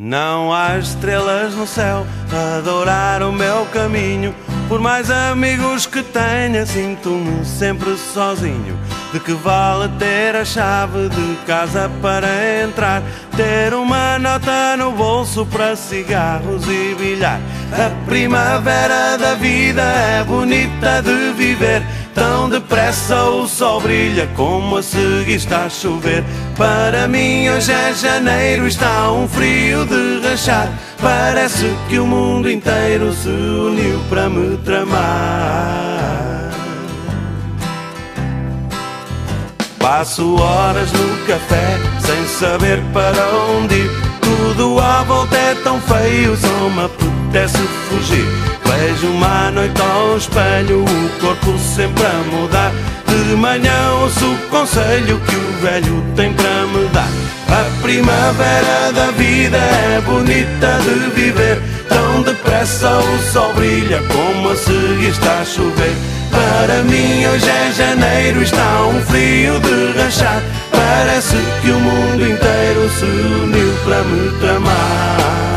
Não há estrelas no céu a adorar o meu caminho. Por mais amigos que tenha, sinto-me sempre sozinho. De que vale ter a chave de casa para entrar? Ter uma nota no bolso para cigarros e bilhar. A primavera da vida é bonita de viver. Tão depressa o sol brilha como a seguir está a chover. Para mim hoje é janeiro, está um frio de rachar. Parece que o mundo inteiro se uniu para me tramar. Passo horas no café sem saber para onde ir. Tudo à volta é tão feio, só me apetece fugir. Vejo uma noite ao espelho, o corpo sempre a mudar. De manhã ouço o conselho que o velho tem para me dar. A primavera da vida é bonita de viver. Tão depressa o sol brilha como a seguir está a chover. Para mim hoje é janeiro, está um frio de rachar. Parece que o mundo inteiro se uniu para me tramar.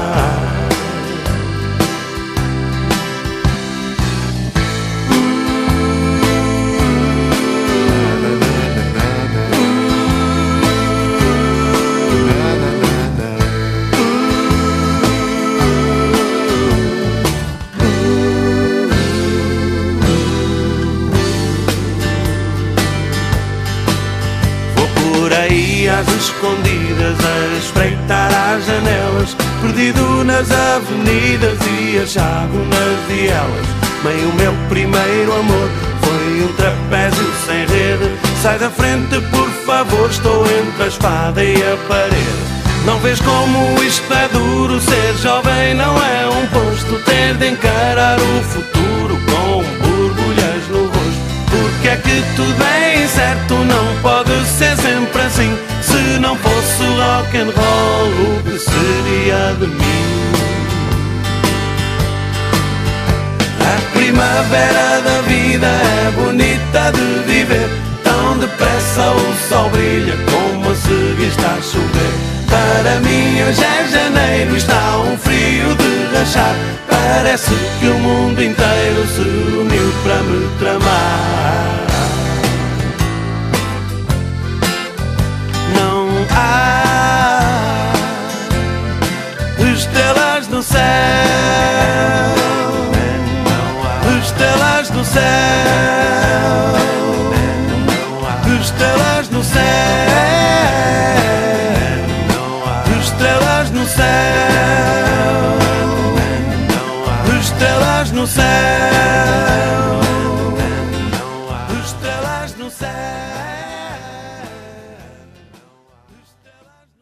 Às escondidas a espreitar as janelas Perdido nas avenidas e achado nas vielas. Bem, o meu primeiro amor foi um trapézio sem rede. Sai da frente, por favor, estou entre a espada e a parede. Não vês como isto é duro Ser jovem não é um posto. Ter de encarar o futuro Com borbulhas no rosto. Porque é que tudo é incerto Não pode fosse rock and roll O que seria de mim? A primavera da vida é bonita de viver Tão depressa o sol brilha Como seguir está a chover para mim hoje é janeiro, está um frio de rachar. Parece que o mundo inteiro se estrelas no céu. Estrelas no céu, estrelas no céu.